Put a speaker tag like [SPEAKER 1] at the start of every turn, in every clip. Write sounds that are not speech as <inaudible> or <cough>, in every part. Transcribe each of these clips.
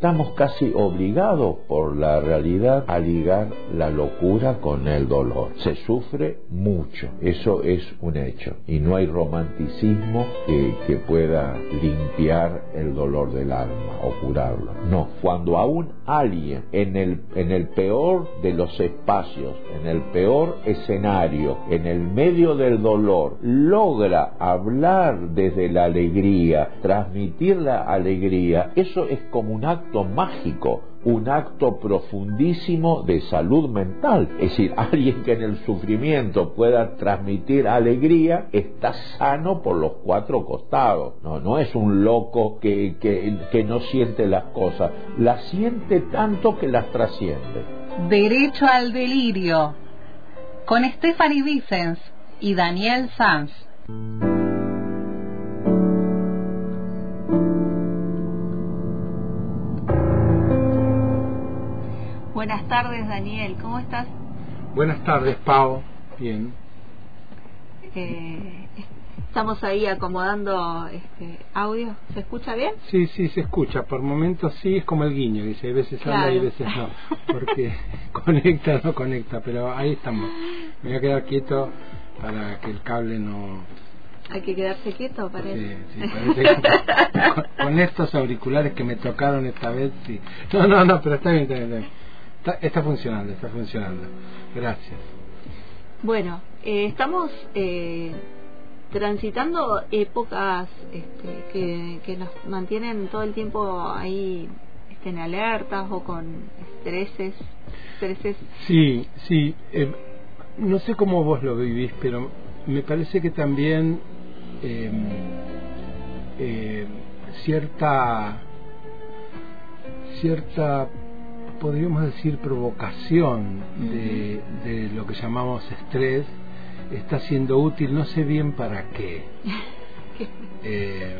[SPEAKER 1] estamos casi obligados por la realidad a ligar la locura con el dolor. Se sufre mucho, eso es un hecho, y no hay romanticismo que, que pueda limpiar el dolor del alma o curarlo. No, cuando aún alguien en el, en el peor de los espacios, en el peor escenario, en el medio del dolor, logra hablar desde la alegría, transmitir la alegría, eso es como un acto mágico, un acto profundísimo de salud mental. Es decir, alguien que en el sufrimiento pueda transmitir alegría está sano por los cuatro costados. No, no es un loco que, que, que no siente las cosas, las siente tanto que las trasciende.
[SPEAKER 2] Derecho al delirio con Stephanie Vicens y Daniel Sanz. Buenas tardes, Daniel. ¿Cómo estás?
[SPEAKER 3] Buenas tardes, Pau. Bien.
[SPEAKER 2] Eh, estamos ahí acomodando este audio. ¿Se escucha bien?
[SPEAKER 3] Sí, sí, se escucha. Por momentos sí, es como el guiño. Dice, hay veces
[SPEAKER 2] Claro.
[SPEAKER 3] habla y veces no. Porque <laughs> conecta, no conecta. Pero ahí estamos. Me voy a quedar quieto para que el cable no...
[SPEAKER 2] Hay que quedarse quieto,
[SPEAKER 3] Sí,
[SPEAKER 2] parece.
[SPEAKER 3] sí, parece que con, con estos auriculares que me tocaron esta vez, sí. No, no, no, pero está bien, está bien. Está, bien. Está- está funcionando, está funcionando. Gracias.
[SPEAKER 2] Bueno, eh, estamos eh, transitando épocas este, que, que nos mantienen todo el tiempo ahí este, en alertas o con estreses, estreses
[SPEAKER 3] Sí, sí. eh, no sé cómo vos lo vivís, pero me parece que también eh, eh, cierta cierta podríamos decir provocación de, de lo que llamamos estrés está siendo útil no sé bien para qué <laughs> Eh,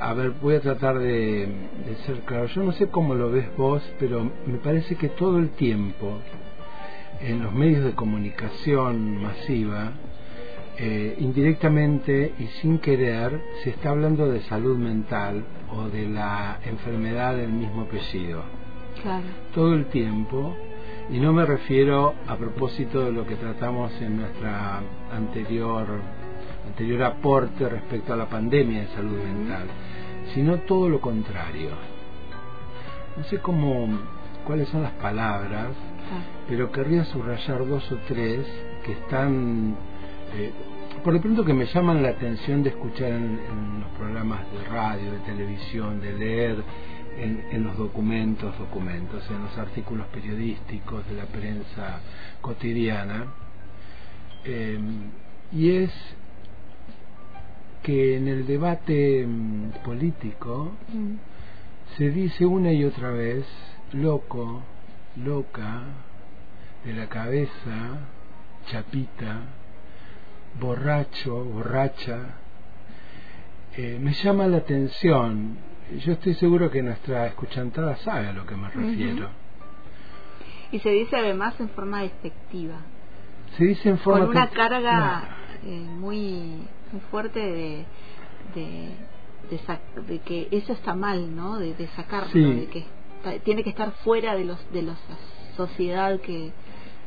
[SPEAKER 3] a ver, voy a tratar de, de ser claro. Yo no sé cómo lo ves vos, pero me parece que todo el tiempo en los medios de comunicación masiva, eh, indirectamente y sin querer, se está hablando de salud mental o de la enfermedad del mismo apellido.
[SPEAKER 2] Claro.
[SPEAKER 3] Todo el tiempo, y no me refiero a propósito de lo que tratamos en nuestra anterior anterior aporte respecto a la pandemia de salud mental, sino todo lo contrario. No sé cómo, cuáles son las palabras, pero querría subrayar dos o tres que están, eh, por lo pronto que me llaman la atención de escuchar en, en los programas de radio, de televisión, de leer en, en los documentos, documentos, en los artículos periodísticos de la prensa cotidiana, eh, y es que en el debate mm, político
[SPEAKER 2] Mm.
[SPEAKER 3] se dice una y otra vez loco, loca, de la cabeza, chapita, borracho, borracha. Eh, me llama la atención. Yo estoy seguro que nuestra escuchantada sabe a lo que me refiero.
[SPEAKER 2] Y se dice además en forma despectiva,
[SPEAKER 3] Se dice en forma
[SPEAKER 2] con una carga
[SPEAKER 3] No.
[SPEAKER 2] eh, muy, muy fuerte de, de, de, de que eso está mal, ¿no? De, de sacarlo,
[SPEAKER 3] Sí.
[SPEAKER 2] de que está- tiene que estar fuera de los de la sociedad que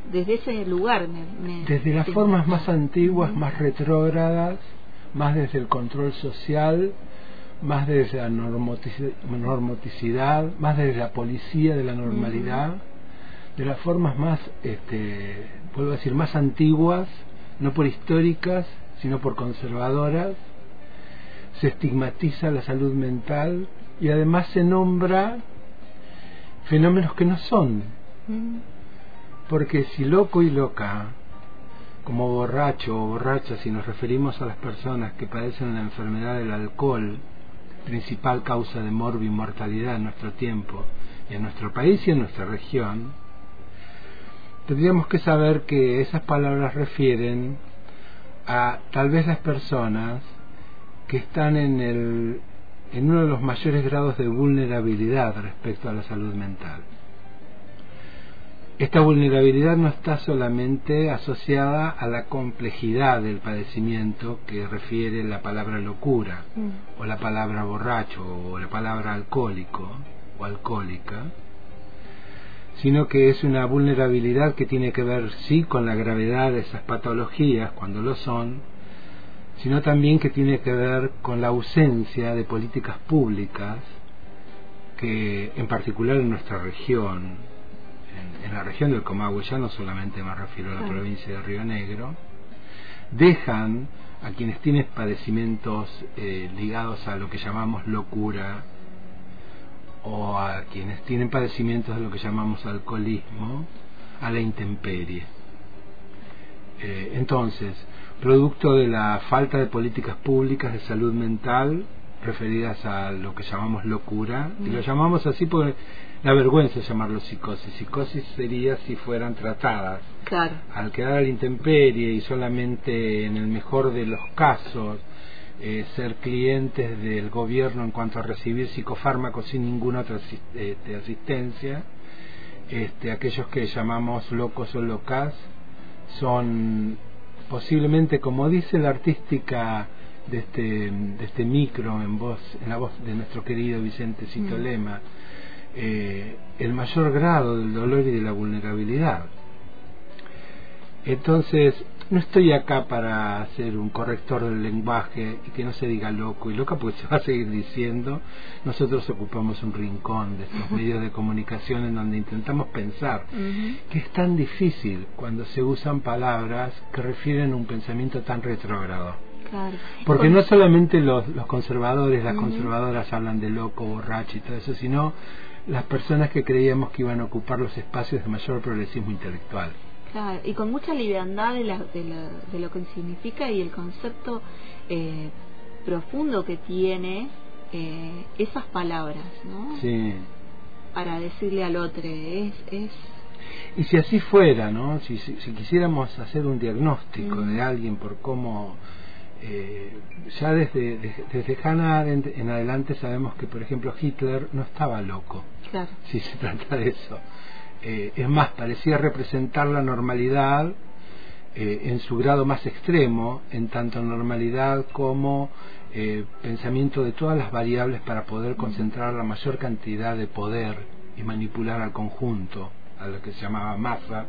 [SPEAKER 2] desde ese lugar me, me-
[SPEAKER 3] Desde las formas más antiguas, más retrógradas, más desde el control social, más desde la normotici- normoticidad, más desde la policía de la normalidad, de las formas más, este, puedo decir, más antiguas, no por históricas, sino por conservadoras, se estigmatiza la salud mental y además se nombra fenómenos que no son, porque si loco y loca, como borracho o borracha, si nos referimos a las personas que padecen la enfermedad del alcohol, principal causa de morbi y mortalidad en nuestro tiempo, y en nuestro país y en nuestra región, tendríamos que saber que esas palabras refieren a tal vez las personas que están en, el, en uno de los mayores grados de vulnerabilidad respecto a la salud mental. Esta vulnerabilidad no está solamente asociada a la complejidad del padecimiento que refiere la palabra locura
[SPEAKER 2] Mm.
[SPEAKER 3] o la palabra borracho o la palabra alcohólico, o alcohólica, sino que es una vulnerabilidad que tiene que ver sí con la gravedad de esas patologías cuando lo son, sino también que tiene que ver con la ausencia de políticas públicas que en particular en nuestra región, en, la región del Comahue, ya no solamente me refiero a la provincia de Río Negro, dejan a quienes tienen padecimientos eh, ligados a lo que llamamos locura o a quienes tienen padecimientos de lo que llamamos alcoholismo a la intemperie. Eh, entonces, producto de la falta de políticas públicas de salud mental referidas a lo que llamamos locura, y lo llamamos así porque la vergüenza es llamarlo psicosis. Psicosis sería si fueran tratadas.
[SPEAKER 2] Claro.
[SPEAKER 3] Al quedar a la intemperie y solamente en el mejor de los casos eh, ser clientes del gobierno en cuanto a recibir psicofármacos sin ninguna otra este, asistencia, este, aquellos que llamamos locos o locas son posiblemente, como dice la artística de este, de este micro en voz, en la voz de nuestro querido Vicente Citolema, mm. eh, el mayor grado del dolor y de la vulnerabilidad. Entonces, no estoy acá para ser un corrector del lenguaje y que no se diga loco y loca porque se va a seguir diciendo. Nosotros ocupamos un rincón de estos medios de comunicación en donde intentamos pensar que es tan difícil cuando se usan palabras que refieren a un pensamiento tan retrógrado. Porque no solamente los, los conservadores, las conservadoras hablan de loco, borracho y todo eso, sino las personas que creíamos que iban a ocupar los espacios de mayor progresismo intelectual.
[SPEAKER 2] Claro, y con mucha liviandad de, de, lo que significa y el concepto eh, profundo que tiene eh, esas palabras, ¿no?
[SPEAKER 3] Sí.
[SPEAKER 2] Para decirle al otro, es, es
[SPEAKER 3] y si así fuera, ¿no? Si, si, quisiéramos hacer un diagnóstico de alguien por cómo eh, ya desde, desde, Hannah en, adelante sabemos que, por ejemplo, Hitler no estaba loco,
[SPEAKER 2] claro.
[SPEAKER 3] si se trata de eso. Eh, es más, parecía representar la normalidad eh, en su grado más extremo, en tanto normalidad como eh, pensamiento de todas las variables para poder concentrar la mayor cantidad de poder y manipular al conjunto, a lo que se llamaba masa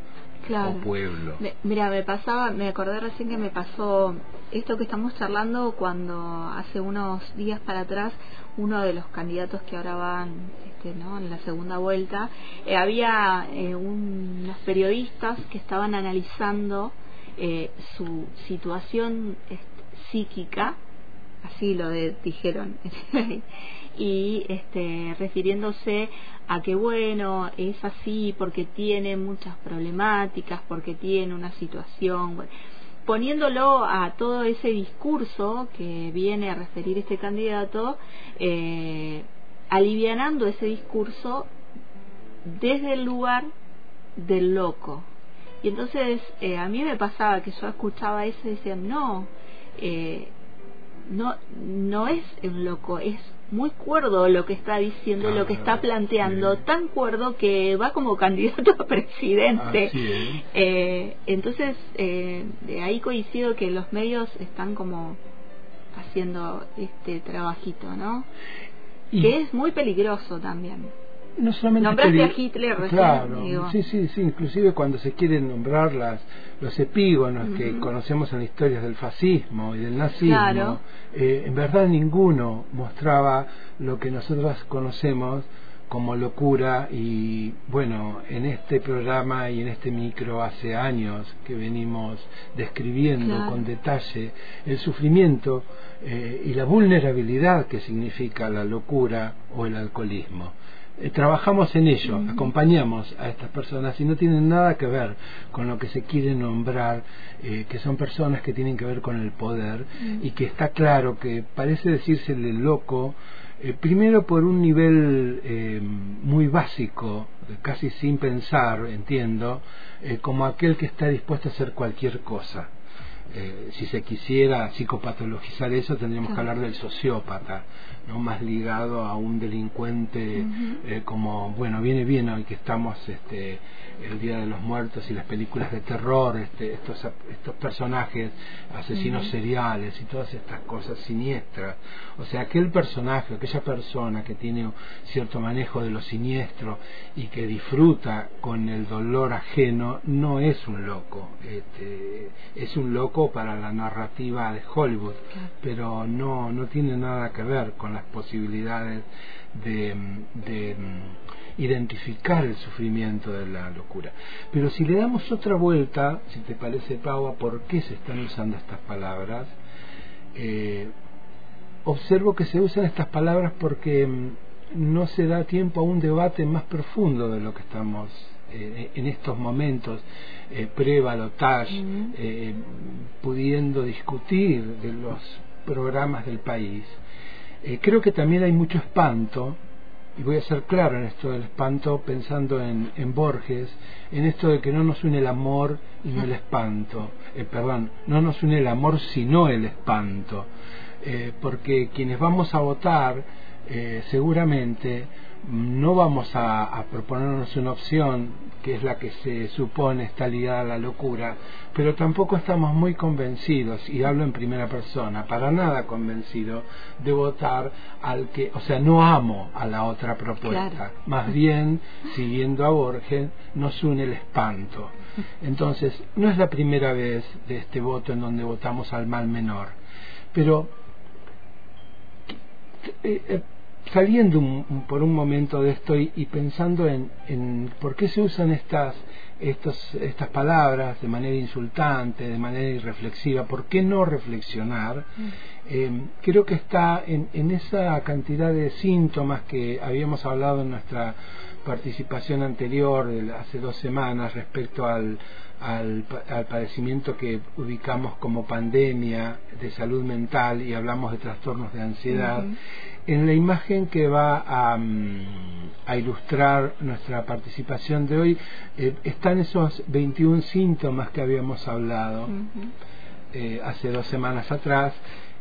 [SPEAKER 3] o pueblo.
[SPEAKER 2] mira, me pasaba, me acordé recién que me pasó esto que estamos charlando cuando hace unos días para atrás uno de los candidatos que ahora van este, ¿no? en la segunda vuelta, eh, había eh, unos periodistas que estaban analizando eh, su situación este, psíquica, así lo dijeron, <laughs> y este, refiriéndose a que bueno, es así porque tiene muchas problemáticas, porque tiene una situación, poniéndolo a todo ese discurso que viene a referir este candidato, eh, alivianando ese discurso desde el lugar del loco. Y entonces eh, a mí me pasaba que yo escuchaba eso y decía, no, eh, no, no es un loco, es muy cuerdo lo que está diciendo, lo que está ah, planteando, tan cuerdo que va como <laughs> candidato a presidente. Eh, entonces, eh, de ahí coincido que los medios están como haciendo este trabajito, ¿no? que es muy peligroso también
[SPEAKER 3] no solamente
[SPEAKER 2] nombraste a Hitler
[SPEAKER 3] claro sí sí sí inclusive cuando se quieren nombrar las los epígonos que conocemos en las historias del fascismo y del nazismo eh, en verdad ninguno mostraba lo que nosotros conocemos como locura y bueno en este programa y en este micro hace años que venimos describiendo con detalle el sufrimiento eh, y la vulnerabilidad que significa la locura o el alcoholismo eh, trabajamos en ello, acompañamos a estas personas y no tienen nada que ver con lo que se quiere nombrar, eh, que son personas que tienen que ver con el poder y que está claro que parece decírsele loco, eh, primero por un nivel muy básico, casi sin pensar, entiendo, como aquel que está dispuesto a hacer cualquier cosa. eh, si se quisiera psicopatologizar eso, tendríamos que hablar del sociópata, no más ligado a un delincuente eh, como, bueno, viene bien hoy que estamos este, el Día de los Muertos y las películas de terror, este, estos, estos personajes asesinos seriales y todas estas cosas siniestras. O sea, aquel personaje, aquella persona que tiene cierto manejo de lo siniestro y que disfruta con el dolor ajeno, no es un loco. Este, es un loco para la narrativa de Hollywood, pero no, no tiene nada que ver con las posibilidades de, de mm, identificar el sufrimiento de la locura. Pero si le damos otra vuelta, si te parece, Pau, a por qué se están usando estas palabras, eh, observo que se usan estas palabras porque mm, no se da tiempo a un debate más profundo de lo que estamos eh, en estos momentos eh, pre-balotage, eh, pudiendo discutir de los programas del país. Eh, creo que también hay mucho espanto, y voy a ser claro en esto del espanto, pensando en, en Borges, en esto de que no nos une el amor y no el espanto, eh, perdón, no nos une el amor sino el espanto, eh, porque quienes vamos a votar eh, seguramente no vamos a, a, proponernos una opción que es la que se supone está ligada a la locura, pero tampoco estamos muy convencidos, y hablo en primera persona, para nada convencido de votar al que, o sea, no amo a la otra propuesta,
[SPEAKER 2] Claro.
[SPEAKER 3] más bien, siguiendo a Borges, nos une el espanto. Entonces, no es la primera vez de este voto en donde votamos al mal menor, pero eh, eh, saliendo un- por un momento de esto y, y pensando en, en por qué se usan estas, estos, estas palabras de manera insultante, de manera irreflexiva, por qué no reflexionar, eh, creo que está en, en esa cantidad de síntomas que habíamos hablado en nuestra participación anterior, de hace dos semanas, respecto al, al, al padecimiento que ubicamos como pandemia de salud mental y hablamos de trastornos de ansiedad. En la imagen que va a, mm, a ilustrar nuestra participación de hoy eh, están esos 21 síntomas que habíamos hablado eh, hace dos semanas atrás,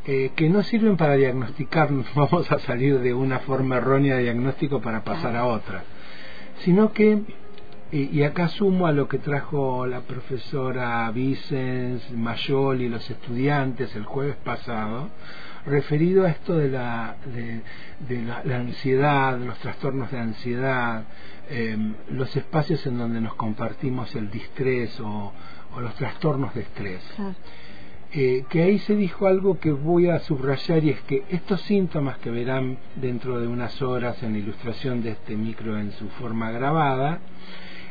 [SPEAKER 3] eh, que no sirven para diagnosticarnos, <laughs> vamos a salir de una forma errónea de diagnóstico para pasar a otra, sino que, y, y acá sumo a lo que trajo la profesora Vicens, Mayol y los estudiantes el jueves pasado, referido a esto de la, de, de la, la ansiedad, los trastornos de ansiedad, eh, los espacios en donde nos compartimos el distrés o, o los trastornos de estrés. Eh, que ahí se dijo algo que voy a subrayar y es que estos síntomas que verán dentro de unas horas en la ilustración de este micro en su forma grabada,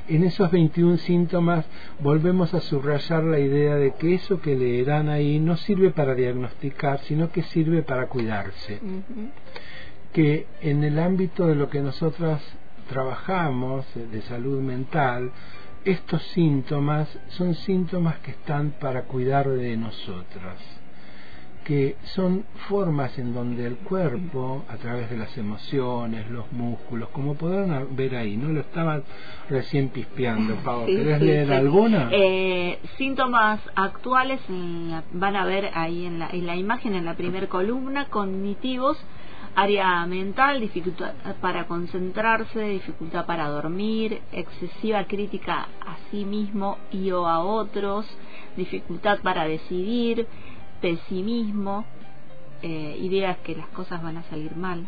[SPEAKER 3] en esos 21 síntomas volvemos a subrayar la idea de que eso que leerán ahí no sirve para diagnosticar, sino que sirve para cuidarse. Que en el ámbito de lo que nosotras trabajamos eh, de salud mental, estos síntomas son síntomas que están para cuidar de nosotras, que son formas en donde el cuerpo, a través de las emociones, los músculos, como podrán ver ahí, no lo estaban recién pispeando, Pau,
[SPEAKER 2] Sí,
[SPEAKER 3] ¿querés
[SPEAKER 2] sí,
[SPEAKER 3] leer
[SPEAKER 2] sí.
[SPEAKER 3] alguna?
[SPEAKER 2] Eh, síntomas actuales la- van a ver ahí en la, en la imagen, en la primera columna, cognitivos, área mental, dificultad para concentrarse, dificultad para dormir, excesiva crítica a sí mismo y o a otros, dificultad para decidir, pesimismo, eh, ideas que las cosas van a salir mal,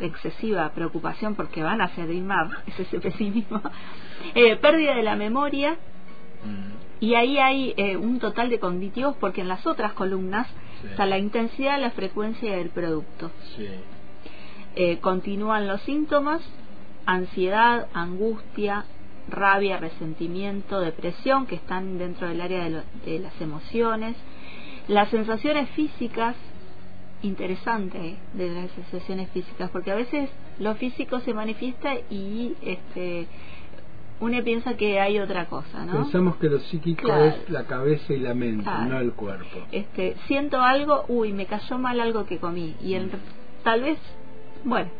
[SPEAKER 2] excesiva preocupación porque van a salir mal, <laughs> es ese pesimismo, eh, pérdida de la memoria, y ahí hay eh, un total de cognitivos porque en las otras columnas
[SPEAKER 3] Sí.
[SPEAKER 2] está la intensidad, la frecuencia del producto.
[SPEAKER 3] Sí.
[SPEAKER 2] Eh, continúan los síntomas, ansiedad, angustia, rabia, resentimiento, depresión, que están dentro del área de, lo- de las emociones. Las sensaciones físicas, interesante de las sensaciones físicas, porque a veces lo físico se manifiesta y este uno piensa que hay otra cosa, ¿no?
[SPEAKER 3] Pensamos que lo psíquico
[SPEAKER 2] Claro.
[SPEAKER 3] es la cabeza y la mente,
[SPEAKER 2] Claro.
[SPEAKER 3] no el cuerpo.
[SPEAKER 2] este siento algo uy me cayó mal algo que comí y el, tal vez bueno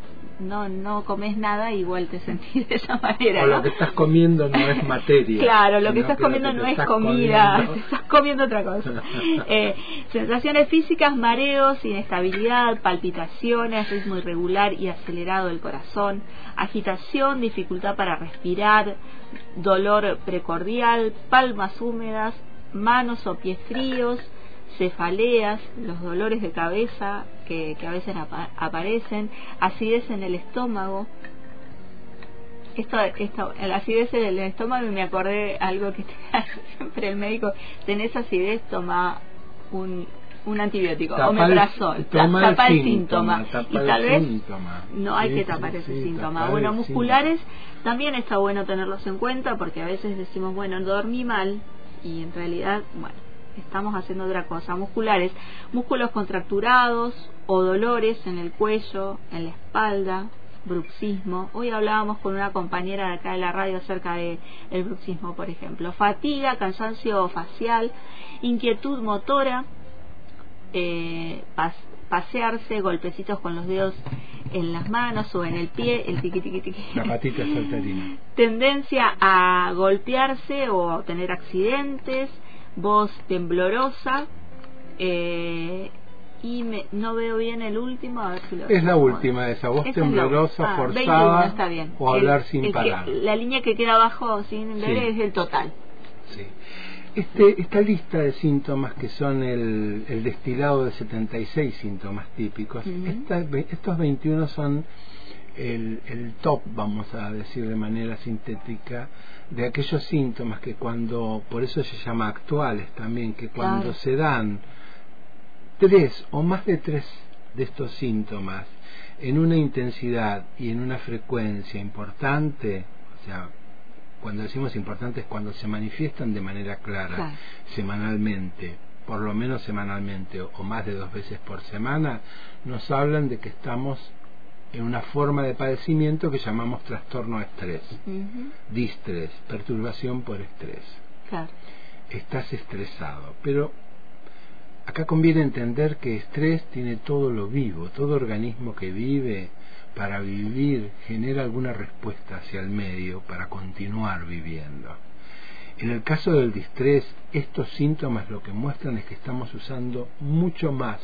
[SPEAKER 2] no no comes nada igual te <laughs> sentís de esa manera
[SPEAKER 3] o lo que estás comiendo no es materia
[SPEAKER 2] claro lo que estás comiendo no es comida <laughs> estás comiendo otra cosa. <laughs> Eh, sensaciones físicas mareos inestabilidad palpitaciones ritmo irregular y acelerado del corazón agitación dificultad para respirar dolor precordial palmas húmedas manos o pies fríos cefaleas, los dolores de cabeza que, a veces aparecen, acidez en el estómago. Esto, esto, la acidez en el estómago y me acordé algo que <laughs> siempre el médico, tenés acidez, toma un, un antibiótico, omeprazol, tapa el, síntoma, y tal vez no hay que tapar ese síntoma. Bueno, musculares también está bueno tenerlos en cuenta porque a veces decimos, bueno, dormí mal y en realidad, bueno, estamos haciendo otra cosa. Musculares, músculos contracturados o dolores en el cuello, en la espalda, bruxismo. Hoy hablábamos con una compañera de acá de la radio acerca del el bruxismo, por ejemplo. Fatiga, cansancio facial, inquietud motora, eh, pasearse, golpecitos con los dedos en las manos o en el pie, el tiqui tiqui tiqui.
[SPEAKER 3] La patita saltarina. <laughs>
[SPEAKER 2] Tendencia a golpearse o tener accidentes, voz temblorosa eh, y me, no veo bien el último a ver si lo
[SPEAKER 3] es la última esa voz temblorosa ah, forzada está bien. o hablar sin parar.
[SPEAKER 2] la línea que queda abajo sin ver es el total.
[SPEAKER 3] Sí. Este, esta lista de síntomas que son el, el destilado de 76 síntomas típicos, estos 21 son el, el, top, vamos a decir de manera sintética, de aquellos síntomas que cuando, por eso se llama actuales también, que cuando se dan tres o más de tres de estos síntomas en una intensidad y en una frecuencia importante, o sea, cuando decimos importante es cuando se manifiestan de manera clara, semanalmente, por lo menos semanalmente o más de dos veces por semana, nos hablan de que estamos en una forma de padecimiento que llamamos trastorno de estrés, distrés, perturbación por estrés. Estás estresado, pero acá conviene entender que estrés tiene todo lo vivo, todo organismo que vive para vivir genera alguna respuesta hacia el medio para continuar viviendo. En el caso del distrés, estos síntomas lo que muestran es que estamos usando mucho más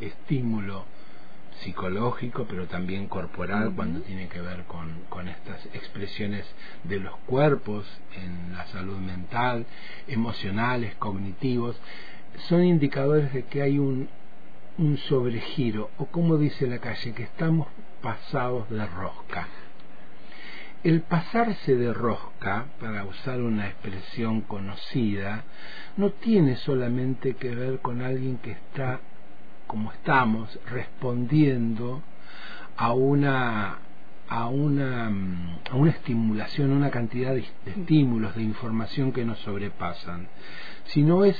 [SPEAKER 3] estímulo psicológico, pero también corporal, cuando tiene que ver con, con, estas expresiones de los cuerpos en la salud mental, emocionales, cognitivos, son indicadores de que hay un, un sobregiro, o como dice la calle, que estamos pasados de rosca. El pasarse de rosca, para usar una expresión conocida, no tiene solamente que ver con alguien que está como estamos, respondiendo a una a una, a una estimulación, a una cantidad de, estímulos, de información que nos sobrepasan, sino es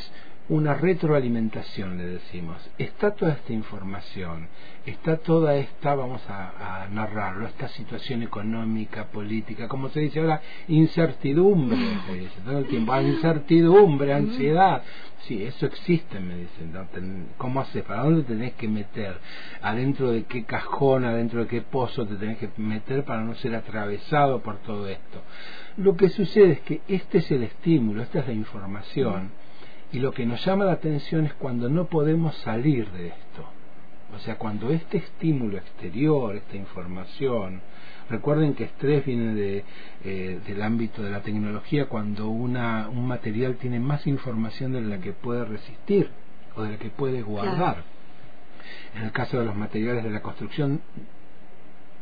[SPEAKER 3] una retroalimentación, le decimos. Está toda esta información, está toda esta, vamos a, narrarlo, esta situación económica, política, como se dice ahora, incertidumbre, se dice todo el tiempo, ah, incertidumbre, ansiedad. Sí, eso existe, me dicen. ¿Cómo haces? ¿Para dónde tenés que meter? ¿Adentro de qué cajón, adentro de qué pozo te tenés que meter para no ser atravesado por todo esto? Lo que sucede es que este es el estímulo, esta es la información y lo que nos llama la atención es cuando no podemos salir de esto. O sea, cuando este estímulo exterior, esta información, recuerden que estrés viene de, eh, del ámbito de la tecnología cuando una, un material tiene más información de la que puede resistir o de la que puede guardar. En el caso de los materiales de la construcción,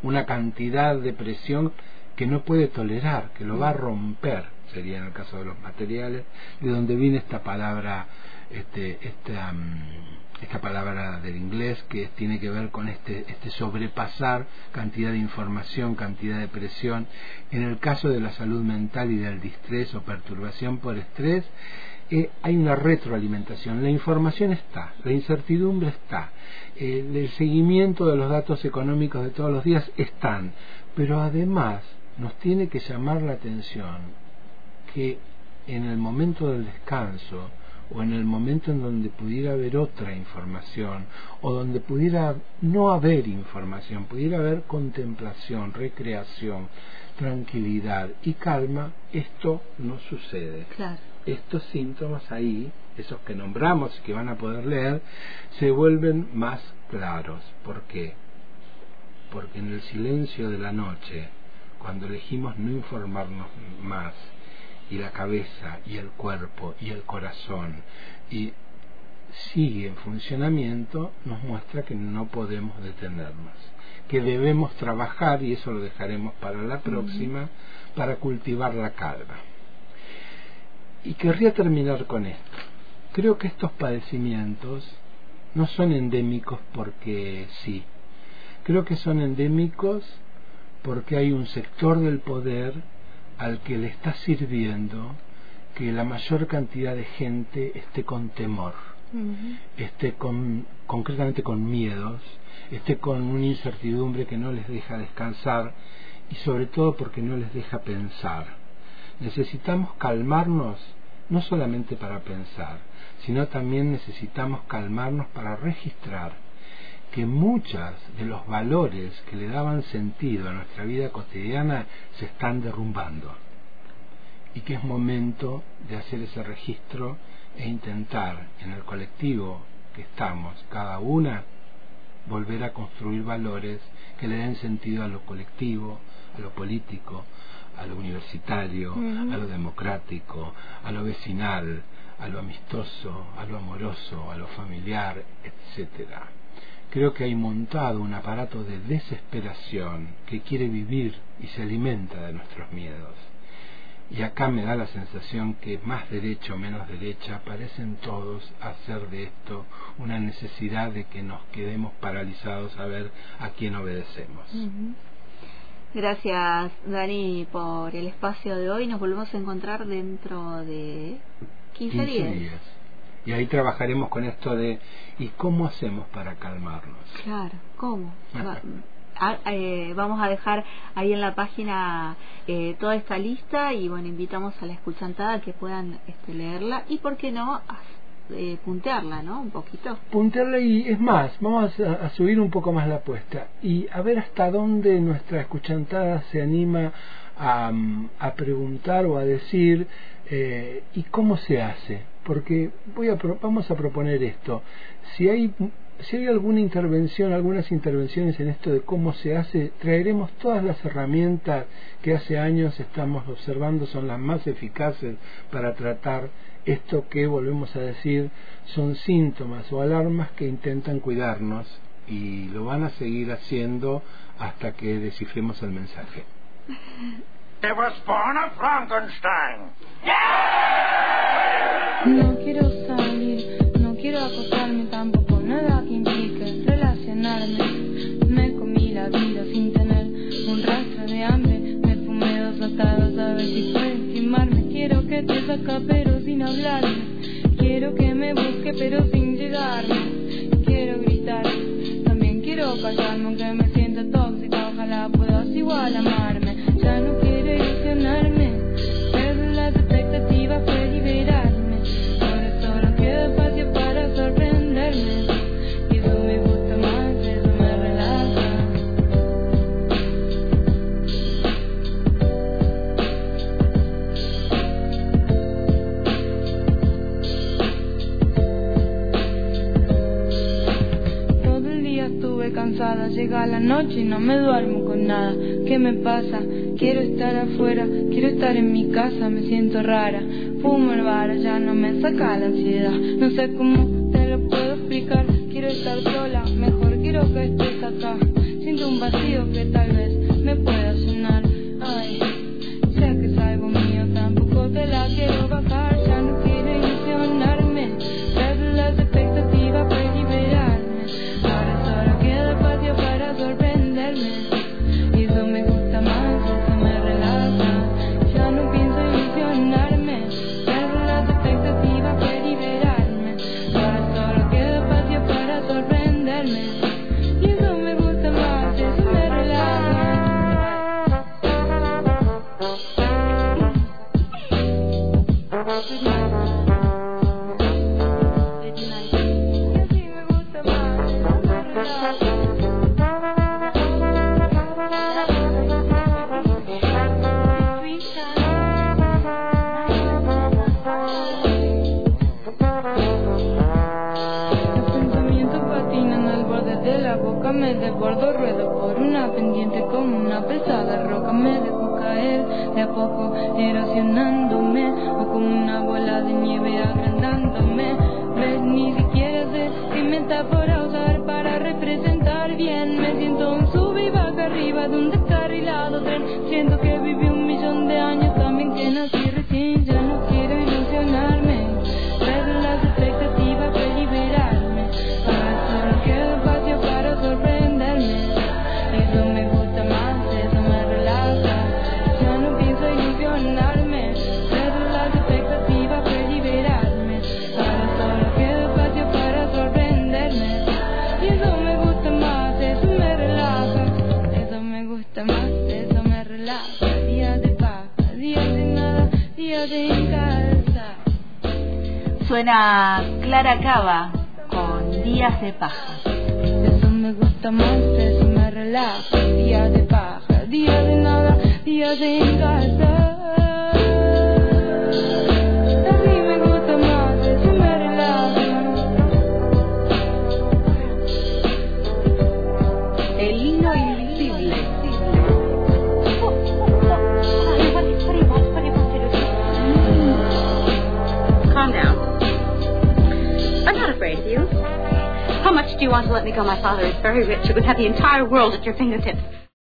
[SPEAKER 3] una cantidad de presión que no puede tolerar, que lo va a romper sería en el caso de los materiales, de donde viene esta palabra, este, esta, mm, esta palabra del inglés que tiene que ver con este, este sobrepasar cantidad de información, cantidad de presión. En el caso de la salud mental y del distrés o perturbación por estrés, eh, hay una retroalimentación. La información está, la incertidumbre está, el seguimiento de los datos económicos de todos los días están, pero además nos tiene que llamar la atención que en el momento del descanso o en el momento en donde pudiera haber otra información o donde pudiera no haber información, pudiera haber contemplación, recreación, tranquilidad y calma, esto no sucede. Estos síntomas ahí, esos que nombramos y que van a poder leer, se vuelven más claros. ¿Por qué? Porque en el silencio de la noche, cuando elegimos no informarnos más, y la cabeza y el cuerpo y el corazón y sigue en funcionamiento, nos muestra que no podemos detenernos, que debemos trabajar, y eso lo dejaremos para la próxima, para cultivar la calma. Y querría terminar con esto. Creo que estos padecimientos no son endémicos porque sí. Creo que son endémicos porque hay un sector del poder al que le está sirviendo que la mayor cantidad de gente esté con temor, esté con, concretamente con miedos, esté con una incertidumbre que no les deja descansar y sobre todo porque no les deja pensar. Necesitamos calmarnos no solamente para pensar, sino también necesitamos calmarnos para registrar que muchas de los valores que le daban sentido a nuestra vida cotidiana se están derrumbando y que es momento de hacer ese registro e intentar en el colectivo que estamos, cada una, volver a construir valores que le den sentido a lo colectivo, a lo político, a lo universitario, a lo democrático, a lo vecinal, a lo amistoso, a lo amoroso, a lo familiar, etcétera creo que hay montado un aparato de desesperación que quiere vivir y se alimenta de nuestros miedos. Y acá me da la sensación que más derecha o menos derecha parecen todos hacer de esto una necesidad de que nos quedemos paralizados a ver a quién obedecemos.
[SPEAKER 2] Gracias, Dani, por el espacio de hoy. Nos volvemos a encontrar dentro de 15, días
[SPEAKER 3] y ahí trabajaremos con esto de ¿y cómo hacemos para calmarnos?
[SPEAKER 2] Claro, ¿cómo? Eh, vamos a dejar ahí en la página eh, toda esta lista y bueno, invitamos a la escuchantada que puedan este, leerla y, ¿por qué no?, eh, puntearla, ¿no? Un poquito.
[SPEAKER 3] Puntearla y es más, vamos a, subir un poco más la apuesta y a ver hasta dónde nuestra escuchantada se anima a, a preguntar o a decir eh, ¿y cómo se hace? Porque voy a, vamos a proponer esto. Si hay si hay alguna intervención, algunas intervenciones en esto de cómo se hace, traeremos todas las herramientas que hace años estamos observando son las más eficaces para tratar esto que, volvemos a decir, son síntomas o alarmas que intentan cuidarnos y lo van a seguir haciendo hasta que descifremos el mensaje.
[SPEAKER 4] No quiero salir, no quiero acostarme tampoco, nada que implique relacionarme. Me comí la vida sin tener un rastro de hambre, me fumé dos atados a ver si puedes quemarme. Quiero que te saca pero sin hablarme, quiero que me busque pero sin llegarme. Quiero gritar, también quiero callarme aunque me sienta tóxica, ojalá puedas igual amarme. Llega la noche y no me duermo con nada. ¿Qué me pasa? Quiero estar afuera, quiero estar en mi casa, me siento rara. Fumo el bar, ya no me saca la ansiedad. No sé cómo desbordo, ruedo por una pendiente como una pesada roca, me dejo caer de a poco, erosionándome, o como una bola de nieve agrandándome.
[SPEAKER 2] Suena Clara Cava con Días de Paja.
[SPEAKER 4] Eso me gusta más, eso me relaja. Día de paja, día de nada, día de casa.
[SPEAKER 5] You. Want to let me go? My father is very rich. You would have the entire world at your fingertips.